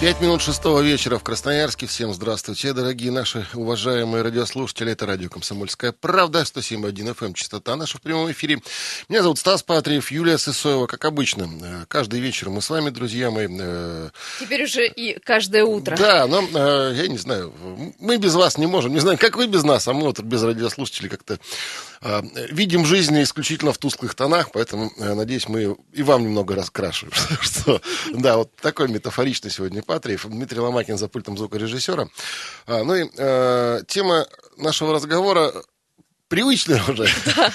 Пять минут шестого вечера в Красноярске. Всем здравствуйте, дорогие наши уважаемые радиослушатели. Это радио «Комсомольская правда», 107.1 FM, частота наша в прямом эфире. Меня зовут Стас Патриев, Юлия Сысоева, как обычно. Э, каждый вечер мы с вами, друзья мои. Э, Теперь уже и каждое утро. Да, но э, я не знаю, мы без вас не можем. Не знаю, как вы без нас, а мы вот без радиослушателей как-то видим жизнь исключительно в тусклых тонах, поэтому, надеюсь, мы и вам немного раскрашиваем. Да, вот такой метафоричный сегодня Патриев, Дмитрий Ломакин за пультом звукорежиссера. А, ну и э, тема нашего разговора привычная уже. Да.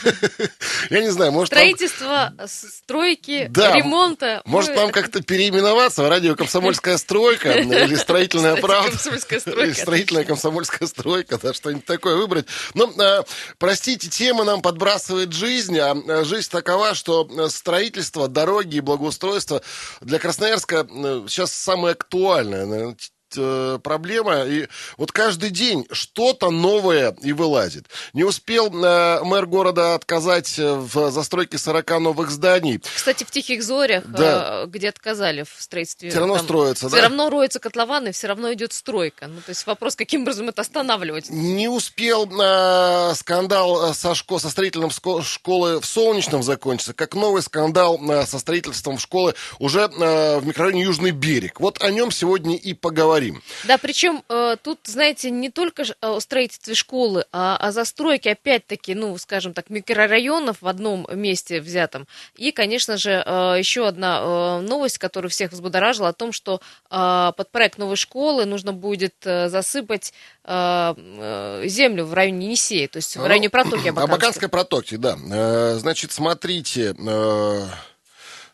Я не знаю, может... Строительство, нам... стройки, да. ремонта. Может, нам как-то переименоваться в радио «Комсомольская стройка» или «Строительная правда». «Комсомольская стройка». «Строительная комсомольская стройка», да, что-нибудь такое выбрать. Но, э, простите, тема нам подбрасывает жизнь, а э, жизнь такова, что э, строительство, дороги и благоустройство для Красноярска сейчас самое актуальное э, проблема. И вот каждый день что-то новое и вылазит. Не успел э, мэр города отказать э, в застройке 40 новых зданий. Кстати, в Тихих Зорях, да. э, где отказали в строительстве... Все равно там, строится, все да? Все равно роются котлованы, все равно идет стройка. Ну, то есть вопрос, каким образом это останавливать? Не успел э, скандал э, со, школ, со строительным школы в Солнечном закончиться, как новый скандал э, со строительством школы уже э, в микрорайоне Южный берег. Вот о нем сегодня и поговорим говорим. Да, причем э, тут, знаете, не только о строительстве школы, а о застройке, опять-таки, ну, скажем так, микрорайонов в одном месте взятом. И, конечно же, э, еще одна э, новость, которая всех взбудоражила, о том, что под проект новой школы нужно будет засыпать землю в районе Енисея, то есть в районе протоки Абаканской. Абаканской протоки, да. Значит, смотрите...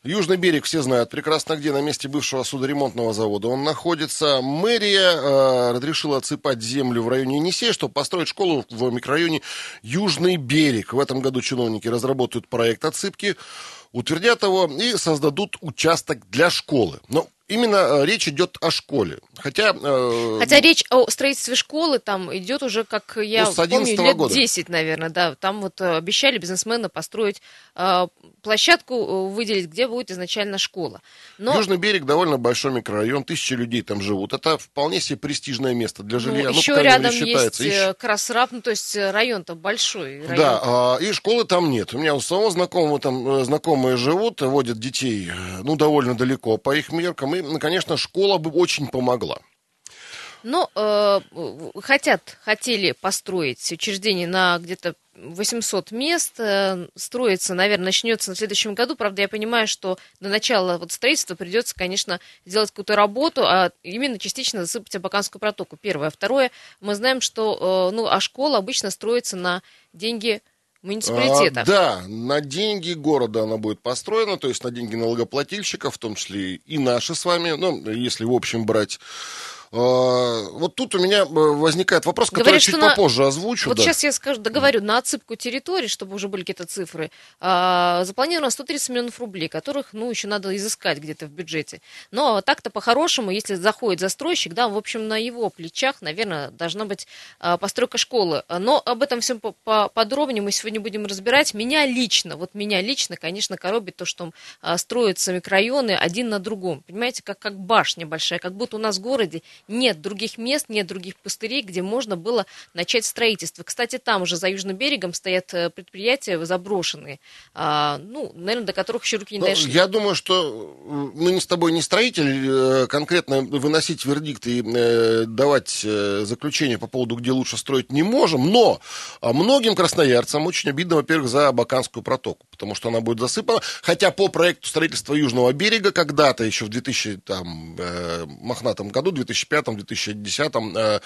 Южный берег, все знают прекрасно где, на месте бывшего судоремонтного завода он находится. Мэрия э, разрешила отсыпать землю в районе Енисея, чтобы построить школу в микрорайоне Южный берег. В этом году чиновники разработают проект отсыпки, утвердят его и создадут участок для школы. Но именно э, речь идет о школе. Хотя, э, Хотя речь о строительстве школы там идет уже, как я ну, помню, лет года. 10, наверное, да. Там вот э, обещали бизнесмены построить э, площадку, э, выделить, где будет изначально школа. Но... Южный берег довольно большой микрорайон, тысячи людей там живут. Это вполне себе престижное место для ну, жилья. Ну, еще рядом считается. есть еще... Красраб, ну то есть район-то большой. Район. Да, а, и школы там нет. У меня у самого знакомого там знакомые живут, водят детей, ну, довольно далеко по их меркам. И ну, конечно, школа бы очень помогла. Но э, хотят, хотели построить учреждение на где-то 800 мест. Э, строится, наверное, начнется на следующем году. Правда, я понимаю, что до начала вот строительства придется, конечно, сделать какую-то работу, а именно частично засыпать Абаканскую протоку. Первое. Второе, мы знаем, что э, ну, а школа обычно строится на деньги муниципалитета. А, да, на деньги города она будет построена, то есть на деньги налогоплательщиков, в том числе и наши с вами, ну, если в общем брать. А, вот тут у меня э, возникает вопрос, который Говорит, я чуть попозже на... озвучу. Вот да. сейчас я скажу, договорю, на отсыпку территории, чтобы уже были какие-то цифры, а, запланировано 130 миллионов рублей, которых, ну, еще надо изыскать где-то в бюджете. Но так-то по-хорошему, если заходит застройщик, да, в общем, на его плечах, наверное, должна быть а, постройка школы. Но об этом всем подробнее мы сегодня будем разбирать. Меня лично, вот меня лично, конечно, коробит то, что строятся микрорайоны один на другом. Понимаете, как, как башня большая, как будто у нас в городе нет других мест, нет других пустырей, где можно было начать строительство. Кстати, там уже за Южным берегом стоят э, предприятия заброшенные, а, ну, наверное, до которых еще руки не ну, дошли. Я думаю, что мы не с тобой не строитель, э, конкретно выносить вердикт и э, давать заключение по поводу, где лучше строить, не можем, но многим красноярцам очень обидно, во-первых, за Абаканскую протоку, потому что она будет засыпана, хотя по проекту строительства Южного берега когда-то еще в 2000, там, мохнатом году, 2005 2005-2010 э,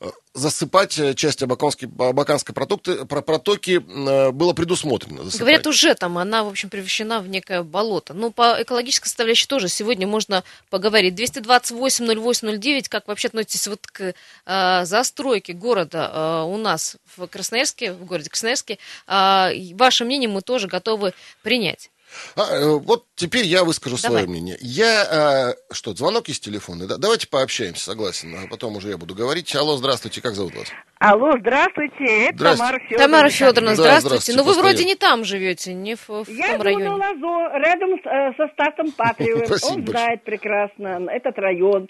э, засыпать э, часть Абаканской, Абаканской протоки, протоки было предусмотрено. Засыпать. Говорят, уже там она, в общем, превращена в некое болото. Ну, по экологической составляющей тоже сегодня можно поговорить. 228-08-09, как вообще относитесь вот к э, застройке города э, у нас в Красноярске, в городе Красноярске? Э, ваше мнение мы тоже готовы принять. А, э, вот теперь я выскажу Давай. свое мнение. Я... а, что, звонок из телефона? Да? Давайте пообщаемся, согласен. А потом уже я буду говорить. Алло, здравствуйте, как зовут вас? Алло, здравствуйте, это Здрасте. Тамара Федоровна. Тамара Федоровна, Да, здравствуйте. здравствуйте, Ну вы постоянно. вроде не там живете, не в, в Я том живу на районе. Лазо, рядом с, э, со Стасом Патриевым. Он знает прекрасно этот район.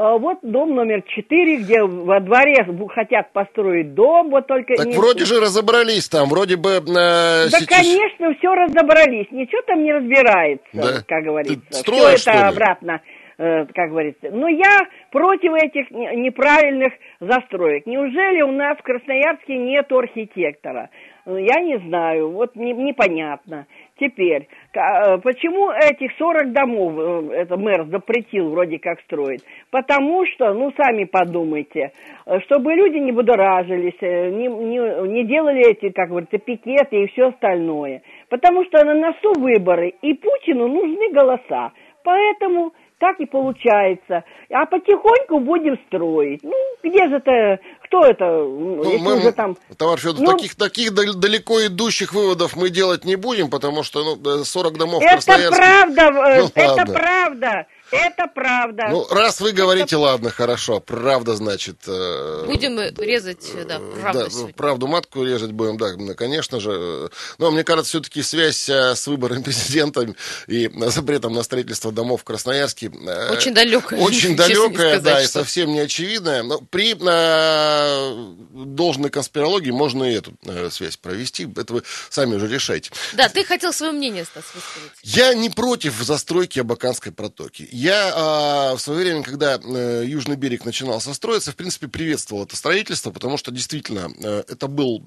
Э, Вот дом номер 4, где во дворе хотят построить дом, вот только... Так не- вроде же разобрались там, вроде бы... э, Да, сейчас- конечно, все разобрались, ничего там не разбирается, Да? как говорится. Ты Все строишь, что это обратно, э, как говорится. Но я против этих не- неправильных застроек. Неужели у нас в Красноярске нет архитектора? Э, Я не знаю, вот не- непонятно. Теперь, э, почему этих 40 домов э, это мэр запретил вроде как строить? Потому что, ну, сами подумайте, э, чтобы люди не будоражились, не, не- не делали эти, как говорится, пикеты и все остальное. Потому что на носу выборы, и Путину нужны голоса. Поэтому так и получается. А потихоньку будем строить. Ну, где же это, кто это, Ну, если мы, уже там... товарищ Федоров, Ну, таких, таких дал- далеко идущих выводов мы делать не будем, потому что ну, э, 40 домов в Это Красноярске... правда, э, Ну, это ладно. правда, это правда. Ну, раз вы говорите, ладно, хорошо, правда, значит... э, Будем резать, да, э, правду да, сегодня. правду матку резать будем, да, ну, конечно же. Э, Но мне кажется, все-таки связь э, с выбором президента и э, запретом на строительство домов в Красноярске... э, Очень далекая, Очень далекая, сказать, да, и совсем не очевидная. Но при э, должной конспирологии можно и эту э, связь провести. Это вы сами уже решайте. Да, ты хотел свое мнение, Стас, высказать. Я не против застройки Абаканской протоки. Я а, в свое время, когда э, Южный берег начинался строиться, в принципе, приветствовал это строительство, потому что действительно э, это, был,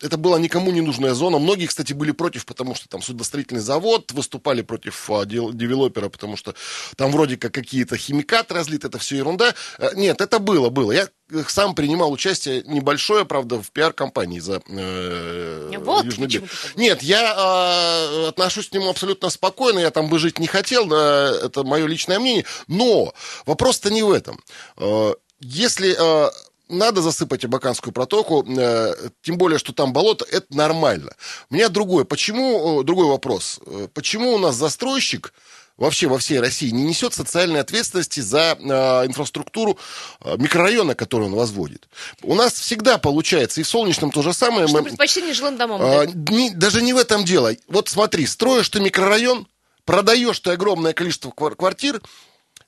это была никому не нужная зона. Многие, кстати, были против, потому что там судостроительный завод, выступали против дел- девелопера, потому что там вроде как какие-то химикаты разлиты, это все ерунда. Э, Нет, это было, было. Я э, сам принимал участие небольшое, правда, в пиар-компании за э, Вот Южный берег. Нет, я э, отношусь к нему абсолютно спокойно, я там бы жить не хотел, да, это мое личное мнение, но вопрос-то не в этом. Э, если э, надо засыпать Абаканскую протоку, э, тем более, что там болото, это нормально. У меня другое, почему, э, другой вопрос, Э, почему у нас застройщик вообще во всей России не несет социальной ответственности за э, инфраструктуру э, микрорайона, который он возводит. У нас всегда получается, и в Солнечном то же самое. Что мы- предпочтение жилым а, дать? не- даже не в этом дело. Вот смотри, строишь ты микрорайон, продаешь ты огромное количество квар- квартир,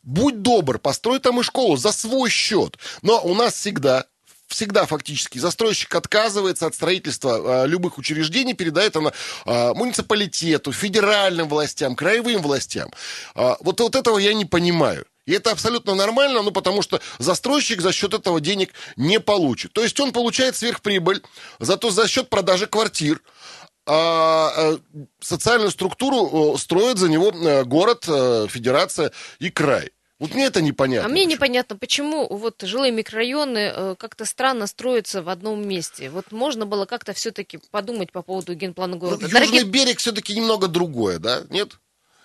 будь добр, построй там и школу за свой счет. Но у нас всегда всегда фактически застройщик отказывается от строительства а, любых учреждений, передает она муниципалитету, федеральным властям, краевым властям. А, вот, вот этого я не понимаю. И это абсолютно нормально, ну, потому что застройщик за счет этого денег не получит. То есть он получает сверхприбыль, зато за счет продажи квартир а, а, социальную структуру строит за него э, город, э, федерация и край. Вот мне это непонятно. А мне почему. непонятно, почему вот жилые микрорайоны э, как-то странно строятся в одном месте. Вот можно было как-то все-таки подумать по поводу генплана Ну, города. Южный Дорогие- берег все-таки немного другое, да? Нет?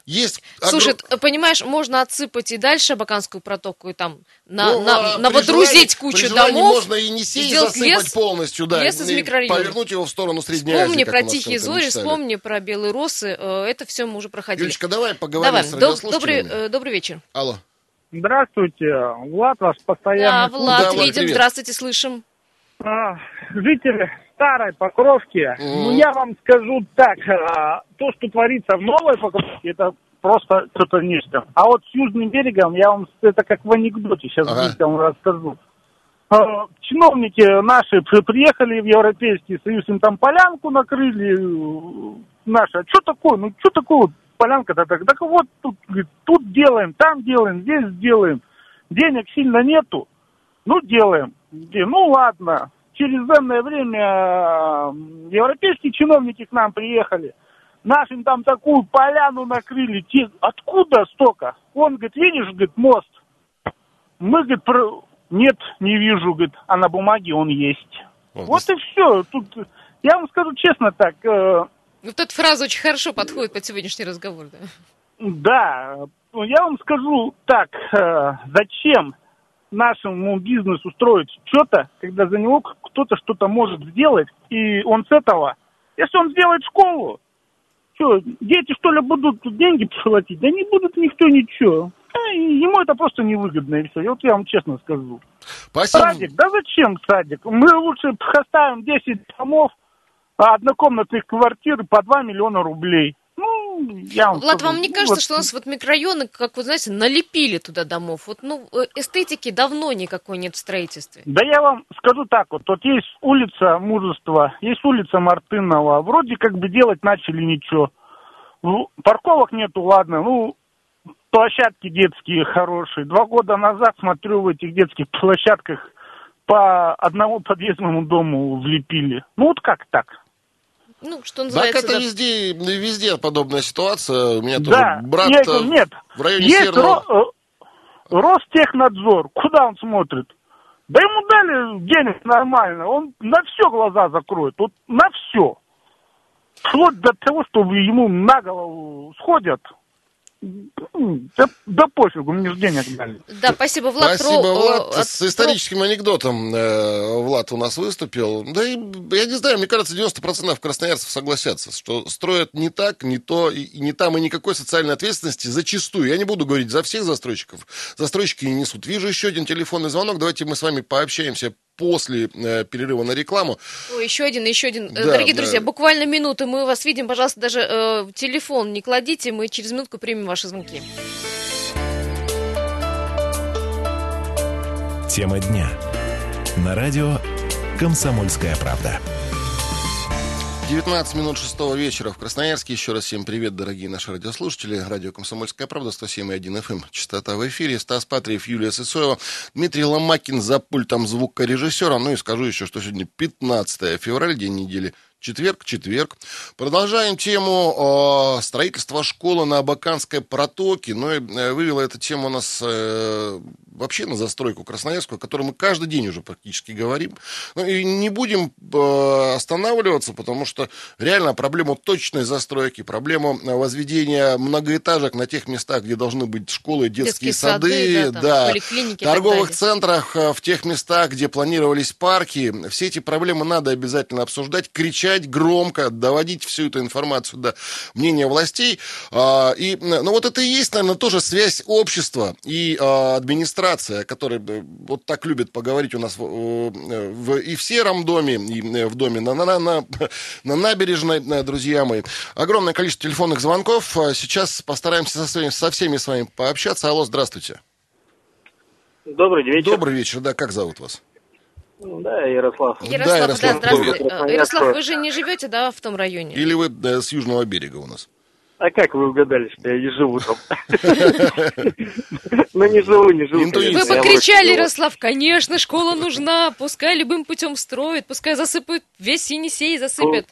Есть... Слушай, огром- т- понимаешь, можно отсыпать и дальше Баканскую протоку, и там на, Ну, на, а на при водрузить желании- кучу домов. можно и не сесть, сделать засыпать лес- полностью, да. лес из и микрорайонов. Повернуть его в сторону Средней Азии, Вспомни как про тихие зори, вспомни про белые росы. э, Это все мы уже проходили. Юлечка, давай поговорим Давай, с доб- добрый, э, добрый вечер. Алло. Здравствуйте, Влад ваш Да, постоянно. Влад, Да, Влад, видим, привет. здравствуйте, слышим. А, жители старой Покровки, Мгм. ну я вам скажу так, а, то, что творится в новой Покровке, это просто что-то нечто. А вот с Южным берегом, я вам это как в анекдоте сейчас Ага. вам расскажу. А, Чиновники наши при- приехали в Европейский Союз, им там полянку накрыли, э, наши, а что такое, ну что такое полянка-то так, так вот тут, говорит, тут делаем, там делаем, здесь сделаем, денег сильно нету, ну делаем, Де- ну ладно, через данное время европейские чиновники к нам приехали, нашим там такую поляну накрыли, те, откуда столько? Он говорит, видишь, говорит, мост, мы, говорит, про- нет, не вижу, говорит, а на бумаге он есть. Вот, Вот и все. Тут, я вам скажу честно так, э, Вот эта фраза очень хорошо подходит под сегодняшний разговор. Да. да, ну, я вам скажу так, э, зачем нашему бизнесу строить что-то, когда за него кто-то что-то может сделать, и он с этого, если он сделает школу, Что, дети что ли будут деньги платить? Да не будут никто ничего. Ему это просто невыгодно, и все. Вот я вам честно скажу. Спасибо. Садик, да зачем садик? Мы лучше оставим 10 домов, а однокомнатных квартир по 2 миллиона рублей. Ну, я вам Влад, скажу, вам не ну, кажется, вот что у нас вот микрорайоны, как вы знаете, налепили туда домов? Вот, ну, э, эстетики давно никакой нет в строительстве. Да я вам скажу так вот, вот есть улица Мужества, есть улица Мартынова, вроде как бы делать начали ничего. Парковок нету, ладно, ну, площадки детские хорошие. Два года назад, смотрю, в этих детских площадках по одному подъездному дому влепили. Ну, вот как так? Ну, что Так называется... это да. везде, везде подобная ситуация. У меня Да, тоже брат я э, говорю, нет, в районе есть Северного... Ро- э, Ростехнадзор, куда он смотрит? Да ему дали денег нормально, он на все глаза закроет, вот на все. Вплоть до того, что ему на голову сходят. Да, да пофигу, мне же денег дали. Да, спасибо, Влад. Спасибо, про, э, Влад. от- С историческим анекдотом э, Влад у нас выступил. Да и, я не знаю, мне кажется, 90% красноярцев согласятся, что строят не так, не то, и, и не там, и никакой социальной ответственности зачастую. Я не буду говорить за всех застройщиков. Застройщики не несут. Вижу еще один телефонный звонок. Давайте мы с вами пообщаемся после э, перерыва на рекламу. Ой, еще один, еще один. Э, Да, Дорогие да. друзья, буквально минуты мы вас видим. Пожалуйста, даже э, телефон не кладите, мы через минутку примем ваши звонки. Тема дня. На радио «Комсомольская правда». 19 минут 6 вечера в Красноярске. Еще раз всем привет, дорогие наши радиослушатели. Радио «Комсомольская правда», 107,1 FM. эм. Частота в эфире. Стас Патриев, Юлия Сысоева, Дмитрий Ломакин за пультом звукорежиссера. Ну и скажу еще, что сегодня 15 февраля, день недели Четверг, четверг. Продолжаем тему э, строительства школы на Абаканской протоке. Ну и э, вывела эта тема у нас э, вообще на застройку Красноярскую, о которой мы каждый день уже практически говорим. Ну и не будем э, останавливаться, потому что реально проблему точной застройки, проблему э, возведения многоэтажек на тех местах, где должны быть школы, детские, Детские сады, да, там, так торговых центрах, э, в тех местах, где планировались парки. Все эти проблемы надо обязательно обсуждать, кричать громко, доводить всю эту информацию до мнения властей. А, И, ну, вот это и есть, наверное, тоже связь общества и а, администрации, о которой э, вот так любят поговорить у нас в, э, в- и в Сером доме, и э, в доме на, на, на, на набережной, э, друзья мои. Огромное количество телефонных звонков. А Сейчас постараемся со, своими- со всеми с вами пообщаться. Алло, здравствуйте. Добрый вечер. Добрый вечер, да, как зовут вас? Да, Ярослав. Ярослав, да, Ярослав, здравствуйте. привет. Э, Ярослав, вы же не живете, да, в том районе? Или вы э, с южного берега у нас? А как вы угадали, что я не живу там? Ну, не живу, не живу. Вы покричали. Ярослав, конечно, школа нужна, пускай любым путем строят, пускай засыпают, весь Енисей засыпят.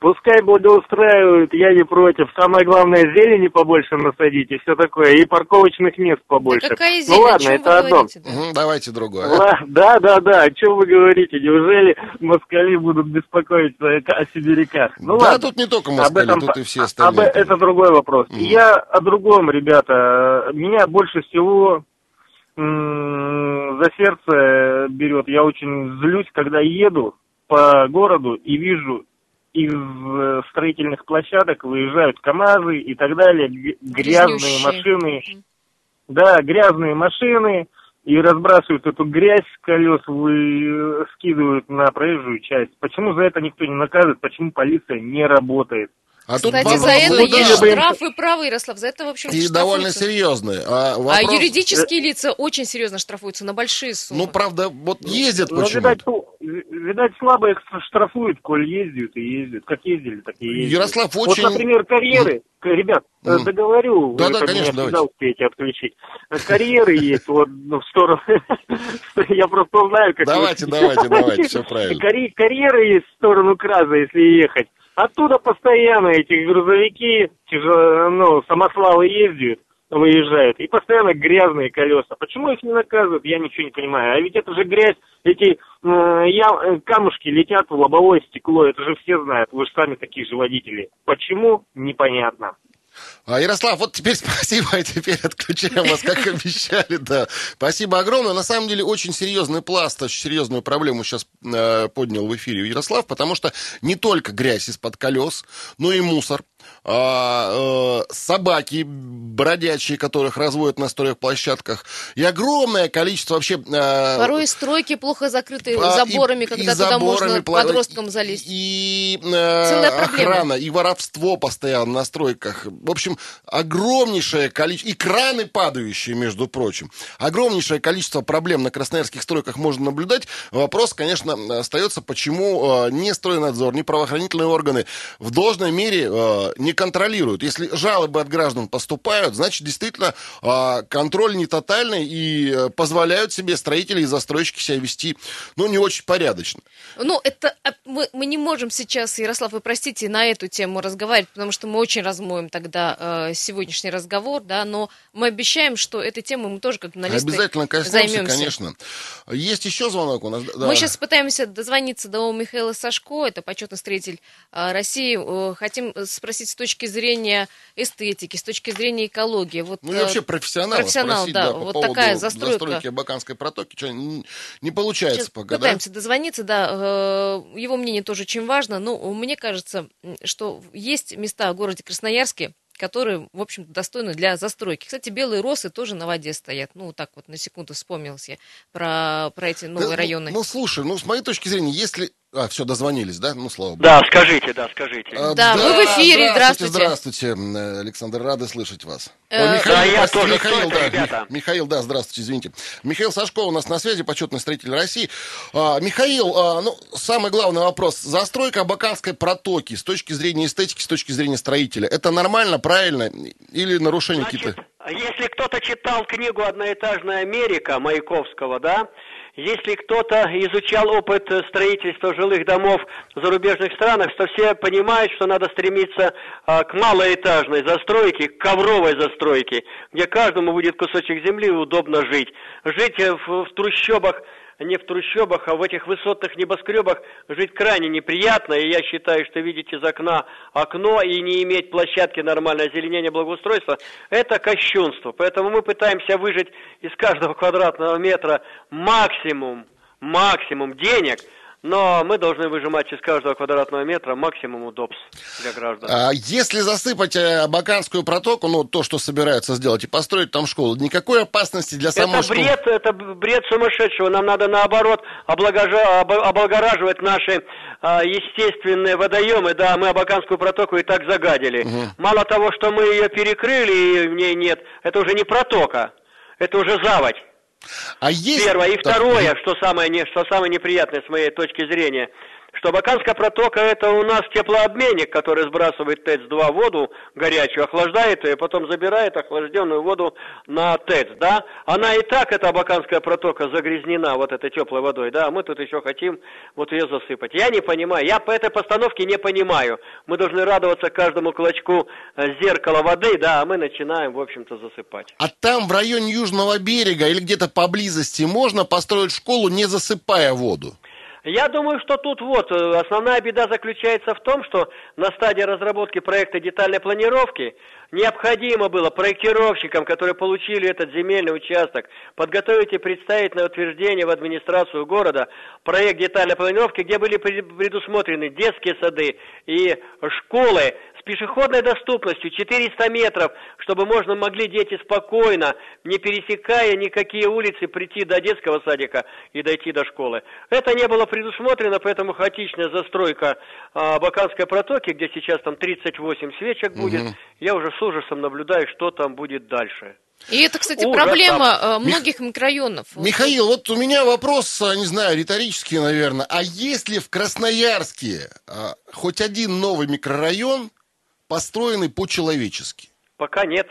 Пускай благоустраивают, я не против. Самое главное, зелени побольше насадить и все такое. И парковочных мест побольше. Какая Ну зелень, о ладно, чем это вы одно. говорите? да? Мгм, давайте другое. Ла- Да, да, да. О чем вы говорите? Неужели москали будут беспокоиться о сибиряках? Ну да, ладно. тут не только Об москали, этом, тут и все об- остальные. это другой вопрос. Мгм. Я о другом, ребята. Меня больше всего м, за сердце берет. Я очень злюсь, когда еду по городу и вижу из э, строительных площадок выезжают КАМАЗы и так далее, грязные Грязнющие. машины. Да, грязные машины и разбрасывают эту грязь с колес, вы, э, скидывают на проезжую часть. Почему за это никто не наказывает? Почему полиция не работает? А тут Кстати, за это ну да, есть да. штрафы, правы, Ярослав, за это, в общем И довольно серьезные. А, А вопрос- юридические лица очень серьезно штрафуются на большие суммы. Ну, правда, вот ездят Ну, почему видать, ну, видать, слабо их штрафуют, коль ездят и ездят. Как ездили, так и ездят. Ярослав Вот, очень... например, карьеры. К- Ребят, Мгм. договорю, Да-да, вы как конечно, меня всегда успеете отключить. Э, Карьеры есть вот ну, в сторону. Я просто знаю, как... вы- Давайте, давайте, давайте, все правильно. Карь- Карьеры есть в сторону Краза, если ехать. Оттуда постоянно эти грузовики, ну, самосвалы ездят, выезжают, и постоянно грязные колеса. Почему их не наказывают, я ничего не понимаю. А ведь это же грязь, эти э, я- э, камушки летят в лобовое стекло, это же все знают, вы же сами такие же водители. Почему? Непонятно. А, Ярослав, вот теперь спасибо, и теперь отключаем вас, как обещали, да. Спасибо огромное. На самом деле, очень серьезный пласт, очень серьезную проблему сейчас э, поднял в эфире Ярослав, потому что не только грязь из-под колес, но и мусор, а, собаки бродячие, которых разводят на стройплощадках, и огромное количество вообще... Э, Порой стройки плохо закрыты а, заборами, и, когда и туда заборами, можно подросткам залезть. И, и э, охрана, и воровство постоянно на стройках. В общем, огромнейшее количество... И краны падающие, между прочим. Огромнейшее количество проблем на красноярских стройках можно наблюдать. Вопрос, конечно, остается, почему э, не стройнадзор, не правоохранительные органы в должной мере э, не контролируют. Если жалобы от граждан поступают, значит, действительно, а, контроль не тотальный и э, позволяют себе строители и застройщики себя вести, ну, не очень порядочно. Ну, это а, мы, мы не можем сейчас, Ярослав, вы простите, на эту тему разговаривать, потому что мы очень размоем тогда э, сегодняшний разговор, да, но мы обещаем, что этой темой мы тоже как журналисты Обязательно коснемся, займемся. конечно. Есть еще звонок у нас? Да. Мы сейчас пытаемся дозвониться до Михаила Сашко, это почетный строитель э, России. Э, хотим спросить с точки зрения эстетики, с точки зрения экологии. Вот, ну и вообще профессионал. Профессионал, спросить, да, да, по вот такая застройка. застройки Абаканской протоки, что не, не получается Сейчас пока, Пытаемся да? дозвониться, да. Э, его мнение тоже очень важно, но мне кажется, что есть места в городе Красноярске, которые, в общем-то, достойны для застройки. Кстати, белые росы тоже на воде стоят. Ну, так вот на секунду вспомнился я про, про эти новые да, районы. Ну, ну, слушай, ну, с моей точки зрения, если а, все, дозвонились, да? Ну, слава богу. Да, скажите, да, скажите. А, да, да, вы в эфире, здравствуйте. Здравствуйте, здравствуйте. Александр, рады слышать вас. Э, О, Михаил, да, я тоже, Михаил, да, ребята? Михаил, да, здравствуйте, извините. Михаил Сашко у нас на связи, почетный строитель России. А, Михаил, а, ну, самый главный вопрос. Застройка Абаканской протоки с точки зрения эстетики, с точки зрения строителя, это нормально, правильно или нарушение какие-то? Если кто-то читал книгу «Одноэтажная Америка» Маяковского, да, если кто-то изучал опыт строительства жилых домов в зарубежных странах, то все понимают, что надо стремиться а, к малоэтажной застройке, к ковровой застройке, где каждому будет кусочек земли удобно жить. Жить в, в трущобах не в трущобах, а в этих высотных небоскребах жить крайне неприятно. И я считаю, что видеть из окна окно и не иметь площадки нормального озеленения благоустройства – это кощунство. Поэтому мы пытаемся выжить из каждого квадратного метра максимум, максимум денег – но мы должны выжимать из каждого квадратного метра максимум удобств для граждан. А если засыпать э, Баканскую протоку, ну, то, что собираются сделать, и построить там школу, никакой опасности для самой это бред, школы? Это бред сумасшедшего. Нам надо, наоборот, облагораживать наши а, естественные водоемы. Да, мы Абаканскую протоку и так загадили. Угу. Мало того, что мы ее перекрыли, и в ней нет, это уже не протока, это уже заводь. А есть... Первое. И второе, что самое, не, что самое неприятное с моей точки зрения – что Баканская протока это у нас теплообменник, который сбрасывает ТЭЦ-2 воду горячую, охлаждает ее, потом забирает охлажденную воду на ТЭЦ, да? Она и так, эта Баканская протока, загрязнена вот этой теплой водой, да? А мы тут еще хотим вот ее засыпать. Я не понимаю, я по этой постановке не понимаю. Мы должны радоваться каждому клочку э, зеркала воды, да, а мы начинаем, в общем-то, засыпать. А там, в районе Южного берега или где-то поблизости, можно построить школу, не засыпая воду? Я думаю, что тут вот э, основная беда заключается в том, что на стадии разработки проекта детальной планировки необходимо было проектировщикам, которые получили этот земельный участок, подготовить и представить на утверждение в администрацию города проект детальной планировки, где были предусмотрены детские сады и школы пешеходной доступностью 400 метров, чтобы можно могли дети спокойно, не пересекая никакие улицы, прийти до детского садика и дойти до школы. Это не было предусмотрено, поэтому хаотичная застройка а, Баканской протоки, где сейчас там 38 свечек будет, угу. я уже с ужасом наблюдаю, что там будет дальше. И это, кстати, Ужас, проблема там. Э, многих Мих... микрорайонов. Михаил, вот у меня вопрос, э, не знаю, риторический, наверное. А если в Красноярске а, хоть один новый микрорайон, построены по-человечески? Пока нет.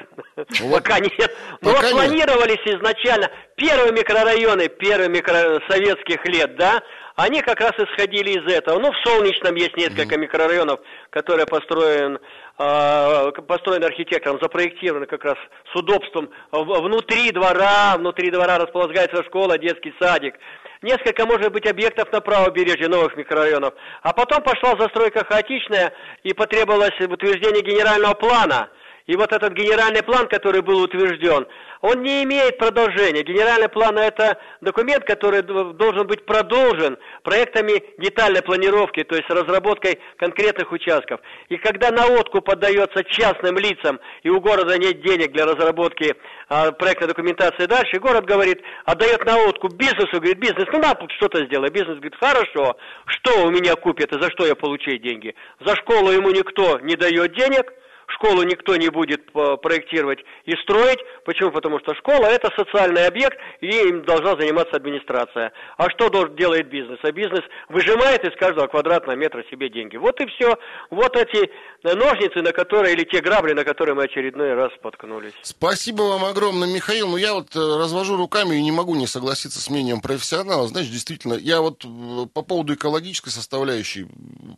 Вот. Пока нет. Но Пока планировались нет. изначально первые микрорайоны, первые микрорайоны советских лет, да, они как раз исходили из этого. Ну, в Солнечном есть несколько mm-hmm. микрорайонов, которые построен, э, построены архитектором, запроектированы как раз с удобством. Внутри двора, внутри двора располагается школа, детский садик несколько, может быть, объектов на правобережье новых микрорайонов. А потом пошла застройка хаотичная и потребовалось утверждение генерального плана. И вот этот генеральный план, который был утвержден, он не имеет продолжения. Генеральный план – это документ, который должен быть продолжен проектами детальной планировки, то есть разработкой конкретных участков. И когда на откуп поддается частным лицам, и у города нет денег для разработки а, проектной документации дальше, город говорит, отдает на откуп бизнесу, говорит, бизнес, ну на что-то сделай. Бизнес говорит, хорошо, что у меня купит и за что я получу деньги? За школу ему никто не дает денег – Школу никто не будет э, проектировать и строить. Почему? Потому что школа это социальный объект, и им должна заниматься администрация. А что делает бизнес? А бизнес выжимает из каждого квадратного метра себе деньги. Вот и все. Вот эти ножницы, на которые, или те грабли, на которые мы очередной раз споткнулись. Спасибо вам огромное, Михаил. Ну, я вот э, развожу руками и не могу не согласиться с мнением профессионала. Знаешь, действительно, я вот э, по поводу экологической составляющей,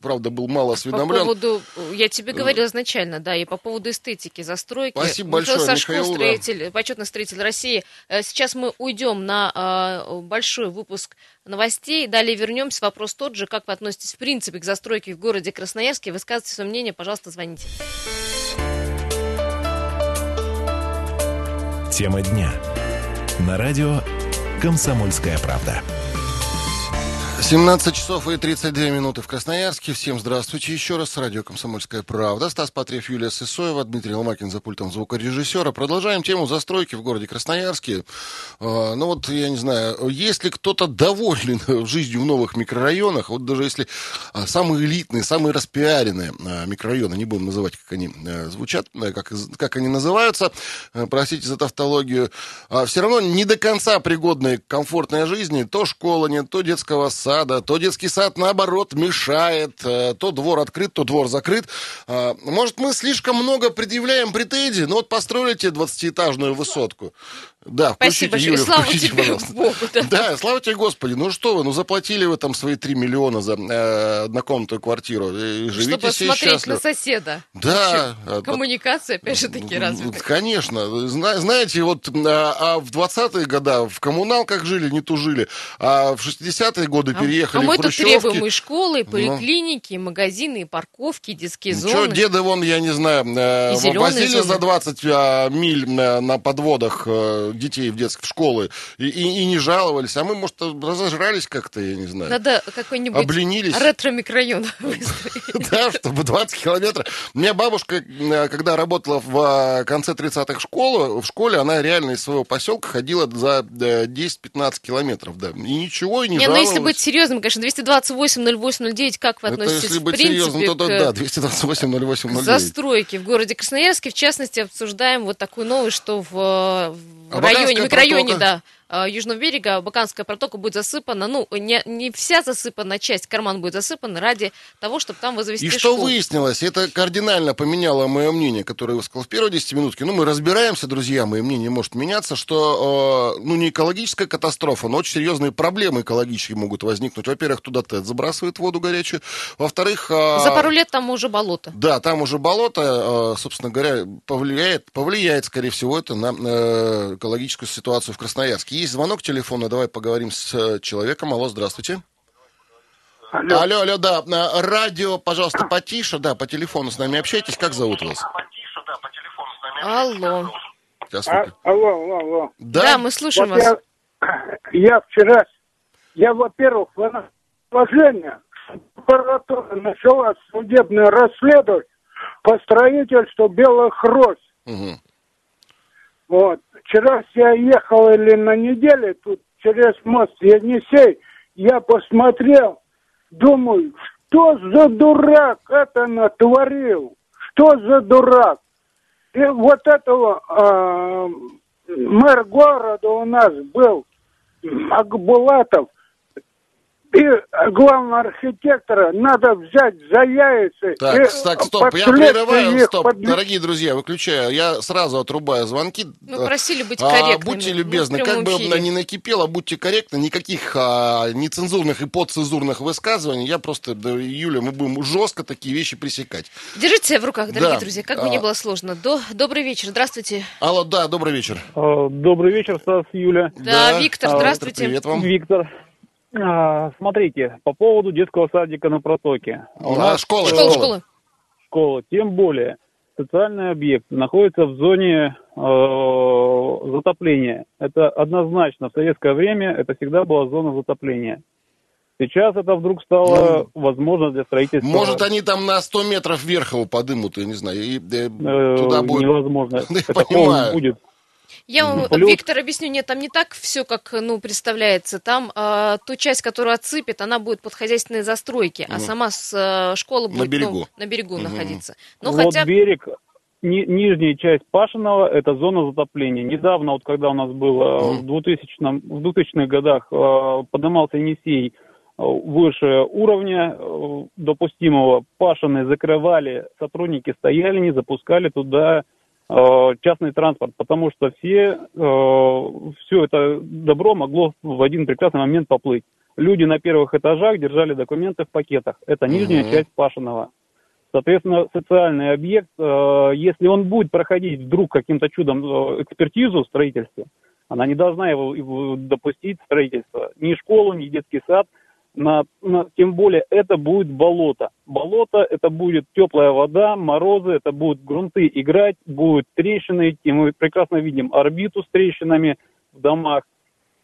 правда, был мало осведомлен. По поводу, я тебе говорила изначально, да, и по поводу эстетики застройки. Спасибо большое, Сашко, Михаил. Строитель, почетный строитель России. Э, сейчас мы уйдем на э, большой выпуск новостей. Далее вернемся. Вопрос тот же. Как вы относитесь в принципе к застройке в городе Красноярске? Высказывайте свое мнение, пожалуйста, звоните. Тема дня. На радио «Комсомольская правда». 17 часов и 32 минуты в Красноярске. Всем здравствуйте еще раз. Радио «Комсомольская правда». Стас Патриев, Юлия Сысоева, Дмитрий Ломакин за пультом звукорежиссера. Продолжаем тему застройки в городе Красноярске. А, ну вот, я не знаю, есть ли кто-то доволен жизнью в новых микрорайонах? Вот даже если а, самые элитные, самые распиаренные а, микрорайоны, не будем называть, как они звучат, как, как они называются, простите за тавтологию, все равно не до конца пригодные к комфортной жизни. То школа нет, то детского сада, сада, то детский сад, наоборот, мешает, э, то двор открыт, то двор закрыт. А, может, мы слишком много предъявляем претензий, но вот построили тебе 20-этажную высотку. Да, Спасибо включите, Юля, слава включите, тебе, пожалуйста. Богу, да. да, слава тебе, Господи. Ну что вы, ну заплатили вы там свои 3 миллиона за э, однокомнатную квартиру. И живите Чтобы все смотреть счастливо. на соседа. Да. Еще коммуникация, опять же, таки развита. Конечно. Зна- знаете, вот а, а в 20-е годы в коммуналках жили, не тужили, а в 60-е годы А- переехали а мы в тут требуем и школы, и Ну. поликлиники, и магазины, и парковки, и детские Что, зоны. деды вон, я не знаю, э, зелёные возили зоны. за 20 а, миль э, на подводах э, детей в детских в школы и, и- и не жаловались, а мы, может, разожрались как-то, я не знаю. Надо какой-нибудь Обленились. ретро-микрорайон. Да, чтобы 20 километров. У меня бабушка, э, когда работала в э, конце 30-х школы, в школе, она реально из своего поселка ходила за э, 10-15 километров, да. И ничего, и не Не, ну жаловалась. если быть серьезным, конечно, 228-08-09, как вы Это относитесь, если в быть серьезным, то, да, 228 08 к 09. застройке в городе Красноярске. В частности, обсуждаем вот такую новость, что в, э, в районе, микрорайоне, протока. да, Южного берега Абаканская протока будет засыпана. Ну, не, не вся засыпана, часть карман будет засыпана ради того, чтобы там возвести И что школу. выяснилось, это кардинально поменяло мое мнение, которое я высказал в первой 10 минутке. Ну, мы разбираемся, друзья, мое мнение может меняться, что, э, ну, не экологическая катастрофа, но очень серьезные проблемы экологические могут возникнуть. Во-первых, туда ТЭЦ забрасывает воду горячую. Во-вторых... э, За пару лет там уже болото. Да, там уже болото, э, собственно говоря, повлияет, повлияет, скорее всего, это на э, экологическую ситуацию в Красноярске. Есть звонок телефона, давай поговорим с э, человеком. Алло, здравствуйте. Алло. Алло, алло, да, на радио, пожалуйста, потише, да, по телефону с нами общайтесь. Как зовут вас? Алло. Сейчас, А, алло, алло, алло. Да, мы слушаем Вот вас. я, я вчера, я, во-первых, положение, прокуратура начала судебное расследование по строительству белых роз. Мгм. Вот. Вчера я ехал или на неделе тут через мост Енисей, я посмотрел, думаю, что за дурак это натворил? Что за дурак? И вот этого а, мэр города у нас был, Акбулатов, и главного архитектора надо взять за яйца. Так, и так, стоп, я прерываю, стоп, под- дорогие друзья, выключаю. Я сразу отрубаю звонки. Мы просили быть А, корректными. будьте ну, любезны, как бы эфире. не накипело, будьте корректны, никаких а, нецензурных и подцензурных высказываний. Я просто, да, Юля, мы будем жестко такие вещи пресекать. Держите себя в руках, дорогие Да. друзья, как бы А. ни было сложно. До... Добрый вечер, здравствуйте. Алло, да, добрый вечер. Э, Добрый вечер, Стас, Юля. Да, Виктор, А, здравствуйте. Привет вам. Виктор. А, Смотрите, по поводу детского садика на протоке. У А, нас школа, Школа, школа. школа. тем более. социальный объект находится в зоне э, затопления. Это однозначно в советское время это всегда была зона затопления. Сейчас это вдруг стало Ну, возможно для строительства. Может, они там на 100 метров вверх его подымут, я не знаю, и э, Э, туда будет... невозможно. Я Это понимаю. будет. Я вам, Плюс- Виктор, объясню, нет, там не так все, как, ну, представляется. Там э, ту часть, которую отсыпет, она будет под хозяйственные застройки, а сама с, э, школа На будет ну, берегу. на берегу Мгм. находиться. Ну, вот хотя берег, ни- нижняя часть Пашиного – это зона затопления. Недавно, вот когда у нас было Мгм. в 2000 в 2000-х годах, э, поднимался Енисей выше уровня допустимого, Пашины закрывали, сотрудники стояли, не запускали туда частный транспорт, потому что все, все это добро могло в один прекрасный момент поплыть. Люди на первых этажах держали документы в пакетах. Это нижняя Мгм. часть Пашиного. Соответственно, социальный объект, э, если он будет проходить вдруг каким-то чудом э, экспертизу в строительстве, она не должна его, допустить строительство. Ни школу, ни детский сад. На, на- тем более это будет болото. Болото это будет теплая вода, морозы, это будут грунты играть, будут трещины идти. Мы прекрасно видим орбиту с трещинами в домах.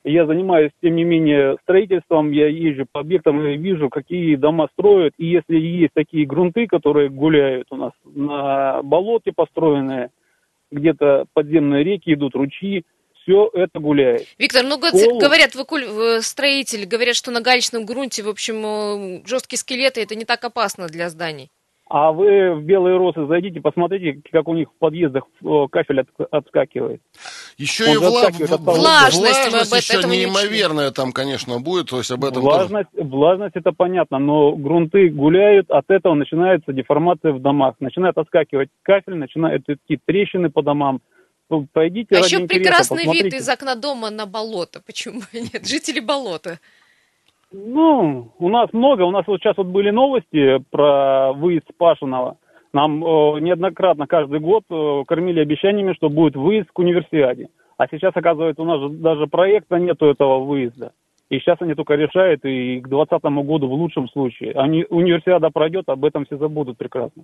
Я занимаюсь, тем не менее, строительством, я езжу по объектам и вижу, какие дома строят. И если есть такие грунты, которые гуляют у нас на болоте построенные, где-то подземные реки идут, ручьи, все это гуляет. Виктор, ну школу. говорят, вы куль- строитель, говорят, что на галечном грунте, в общем, э, жесткие скелеты это не так опасно для зданий. А вы в Белые Росы зайдите, посмотрите, как у них в подъездах э, кафель от- отскакивает. Еще Он и вла-. Влажность, влажность еще этом не неимоверная там, конечно, будет, то есть об этом тоже- Влажность, влажность это понятно, но грунты гуляют, от этого начинается деформация в домах. Начинает отскакивать кафель, начинают идти трещины по домам. Ну, Пойдите А ради еще прекрасный вид посмотрите. из окна дома на болото. Почему нет? Жители болота. Ну, у нас много. У нас вот сейчас вот были новости про выезд Пашиного. Нам э, неоднократно каждый год э, кормили обещаниями, что будет выезд к универсиаде. А сейчас, оказывается, у нас же даже проекта нету этого выезда. И сейчас они только решают, и к 2020 году в лучшем случае. Они, универсиада пройдет, об этом все забудут прекрасно.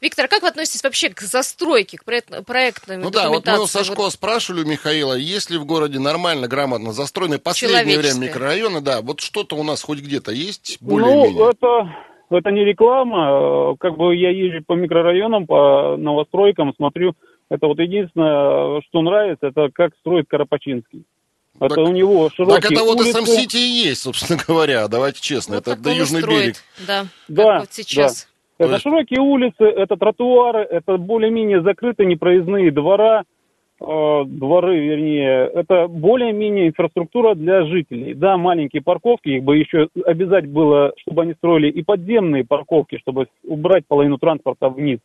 Виктор, а как вы относитесь вообще к застройке, к проект- проектной Ну да, вот мы у? Сашко спрашивали у Михаила, есть ли в городе нормально, грамотно застроены последнее время микрорайоны, да, вот что-то у нас хоть где-то есть Ну, более-менее? это, это не реклама. Э, Как бы я езжу по микрорайонам, по новостройкам, смотрю. Это вот единственное, что нравится, это как строит Карапачинский. Это Так- у него широкие Так это вот улицы. СМ-Сити и есть, собственно говоря, давайте честно, Вот это да, и Южный строит, берег. Да, Да, как вот сейчас. То Это есть- широкие улицы, это тротуары, это более-менее закрытые непроездные двора, э, дворы, вернее. Это более-менее инфраструктура для жителей. Да, маленькие парковки, их бы еще обязать было, чтобы они строили и подземные парковки, чтобы убрать половину транспорта вниз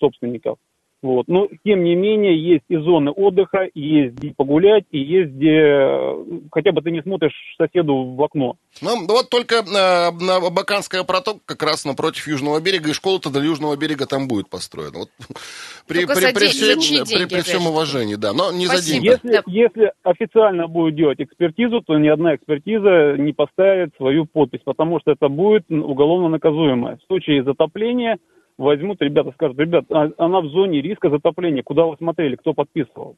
собственников. Вот. Но, тем не менее, есть и зоны отдыха, и есть где погулять, и есть где э, хотя бы ты не смотришь соседу в окно. Ну, вот только э, на Абаканская протока как раз напротив Южного берега, и школа-то до Южного берега там будет построена. Вот, при, Только при, за при, за при- деньги, при опять всем же? уважении, да, но не за Спасибо. деньги. Если, Да. если официально будет делать экспертизу, то ни одна экспертиза не поставит свою подпись, потому что это будет уголовно наказуемое. В случае затопления возьмут, ребята скажут, ребят, а- она в зоне риска затопления, куда вы смотрели, кто подписывал?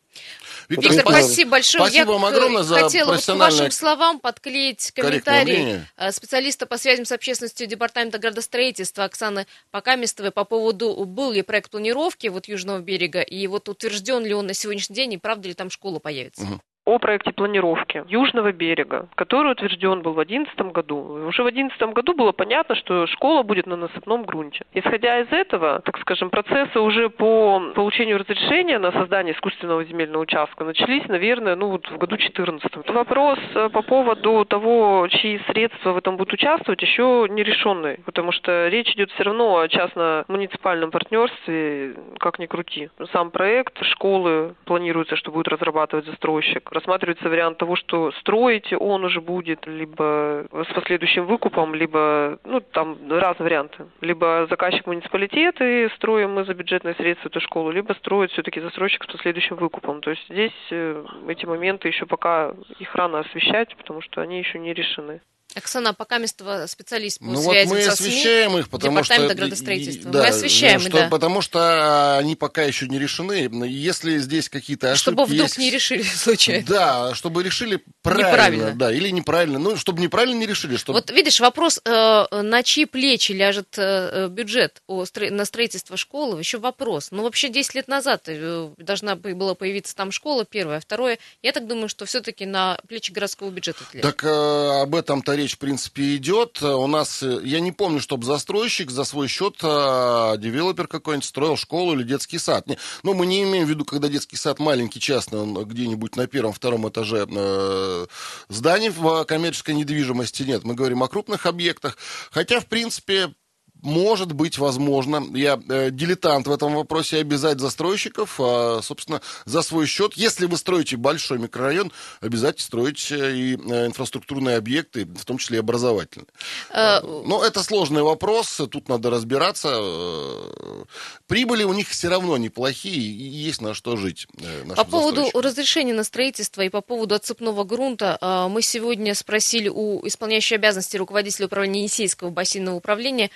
Виктор, Виктор, Спасибо. большое. Спасибо Я вам огромное за хотела вот к профессиональное, вашим словам подклеить комментарий э, специалиста по связям с общественностью Департамента градостроительства Оксаны Покаместовой по поводу, был ли проект планировки вот Южного берега, и вот утвержден ли он на сегодняшний день, и правда ли там школа появится. О проекте планировки Южного берега, который утвержден был в 2011 году. Уже в 2011 году было понятно, что школа будет на насыпном грунте. Исходя из этого, так скажем, процессы уже по получению разрешения на создание искусственного земельного участка начались, наверное, ну вот в году 2014. Вопрос э, по поводу того, чьи средства в этом будут участвовать, еще не решенный, потому что речь идет все равно о частно-муниципальном партнерстве, как ни крути. Сам проект школы планируется, что будет разрабатывать застройщик. Рассматривается вариант того, что строить он уже будет, либо с последующим выкупом, либо, ну, там разные варианты. Либо заказчик муниципалитет и строим мы за бюджетные средства эту школу, либо строит все-таки застройщик с последующим выкупом. То есть здесь э, эти моменты еще пока их рано освещать, потому что они еще не решены. Оксана, пока место специалист по Ну вот связям мы со освещаем СМИ, их, потому что... Департамента градостроительства. да, мы освещаем, что- да. Потому что они пока еще не решены. Если здесь какие-то ошибки Чтобы вдруг есть- не решили случайно. Да, чтобы решили правильно. Неправильно. Да, или неправильно. Ну, чтобы неправильно не решили. Чтобы... Вот видишь, вопрос, э, на чьи плечи ляжет э, э, бюджет о стро- на строительство школы, еще вопрос. Ну, вообще 10 лет назад э, должна бы- была появиться там школа, первое. А второе, я так думаю, что все-таки на плечи городского бюджета. Так э, об этом-то речь, в принципе, идет. У нас, э, я не помню, чтобы застройщик за свой счет э, девелопер какой-нибудь строил школу или детский сад. Не, ну, мы не имеем в виду, когда детский сад маленький, частный, он где-нибудь на первом-втором этаже э, зданий в коммерческой недвижимости. Нет, мы говорим о крупных объектах. Хотя, в принципе, может быть, возможно, я э, дилетант в этом вопросе, обязать застройщиков, а, собственно, за свой счет. Если вы строите большой микрорайон, обязательно строить э, и э, инфраструктурные объекты, в том числе и образовательные. Э, Но это сложный вопрос, тут надо разбираться. Э, Прибыли у них все равно неплохие, и есть на что жить. э, По поводу разрешения на строительство и по поводу отцепного грунта, а, мы сегодня спросили у исполняющей обязанности руководителя управления Енисейского бассейного управления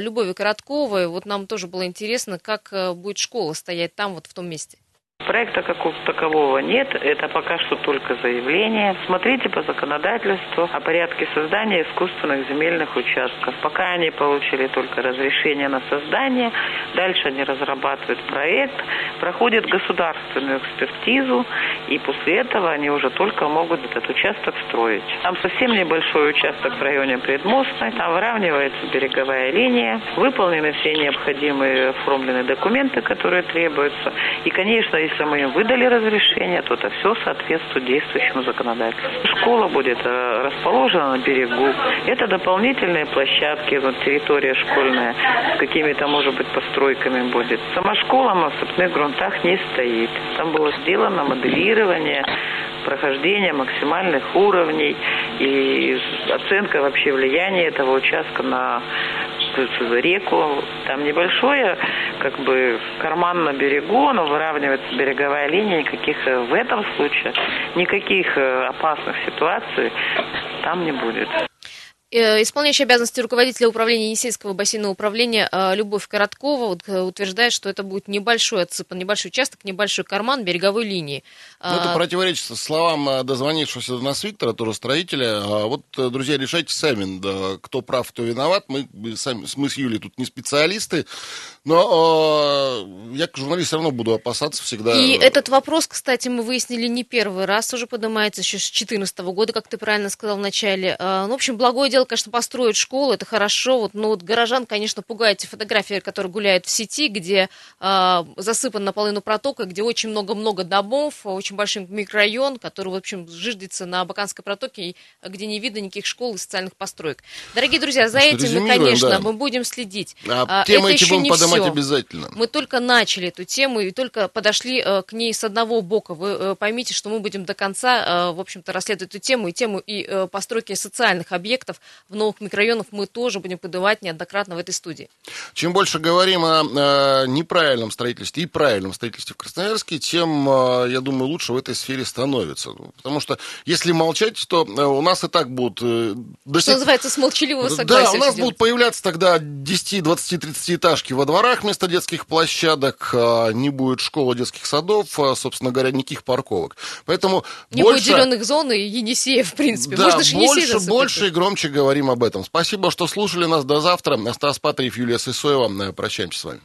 Любови Коротковой. Вот нам тоже было интересно, как э, будет школа стоять там, вот в том месте. Проекта какого такового нет, это пока что только заявление. Смотрите по законодательству о порядке создания искусственных земельных участков. Пока они получили только разрешение на создание, дальше они разрабатывают проект, проходят государственную экспертизу, и после этого они уже только могут этот участок строить. Там совсем небольшой участок в районе Предмостной, там выравнивается береговая линия, выполнены все необходимые оформленные документы, которые требуются. И, конечно, если мы им выдали разрешение, то это все соответствует действующему законодательству. Школа будет э, расположена на берегу. Это дополнительные площадки, вот территория школьная с какими-то, может быть, постройками будет. Сама школа на сыпных грунтах не стоит. Там было сделано моделирование прохождения максимальных уровней и оценка вообще влияния этого участка на реку. Там небольшое, как бы, карман на берегу, но выравнивается береговая линия, никаких э, в этом случае, никаких э, опасных ситуаций там не будет. Э, Исполняющий обязанности руководителя управления Енисейского бассейного управления э, Любовь Короткова э, утверждает, что это будет небольшой отсыпан, небольшой участок, небольшой карман береговой линии. Ну, это А, противоречит словам дозвонившегося до нас Виктора, тоже строителя. А Вот, друзья, решайте сами, да, кто прав, кто виноват. Мы, сами, мы с Юлей тут не специалисты, но э, я, как журналист, все равно буду опасаться всегда. И этот вопрос, кстати, мы выяснили не первый раз, уже поднимается еще с 2014 года, как ты правильно сказал в начале. А, Ну, в общем, благое дело, конечно, построить школу, это хорошо, вот, но вот горожан, конечно, пугают те фотографии, которые гуляют в сети, где а, засыпан наполовину протока, где очень много-много домов, очень большой микрорайон, который, в общем, жиждется на Абаканской протоке, где не видно никаких школ и социальных построек. Дорогие друзья, за Ну, что, этим конечно, да. мы будем следить. А А, это еще не поднимать всё. обязательно. Мы только начали эту тему и только подошли э, к ней с одного бока. Вы э, поймите, что мы будем до конца, э, в общем-то, расследовать эту тему и тему и э, постройки социальных объектов в новых микрорайонах мы тоже будем подавать неоднократно в этой студии. Чем больше говорим о, э, неправильном строительстве и правильном строительстве в Красноярске, тем, э, я думаю, лучше в этой сфере становится. Потому что если молчать, то э, у нас и так будут... э, до Что называется, с молчаливого Да, согласия. у нас будут появляться тогда 10, 20, 30 этажки во дворах вместо детских площадок, а, не будет школы детских садов, а, собственно говоря, никаких парковок. Поэтому Не больше... будет зеленых зон и Енисея, в принципе. Да, Можно же больше, больше и громче говорим об этом. Спасибо, что слушали нас. До завтра. Стас Патриев, Юлия Сысоева. Прощаемся с вами.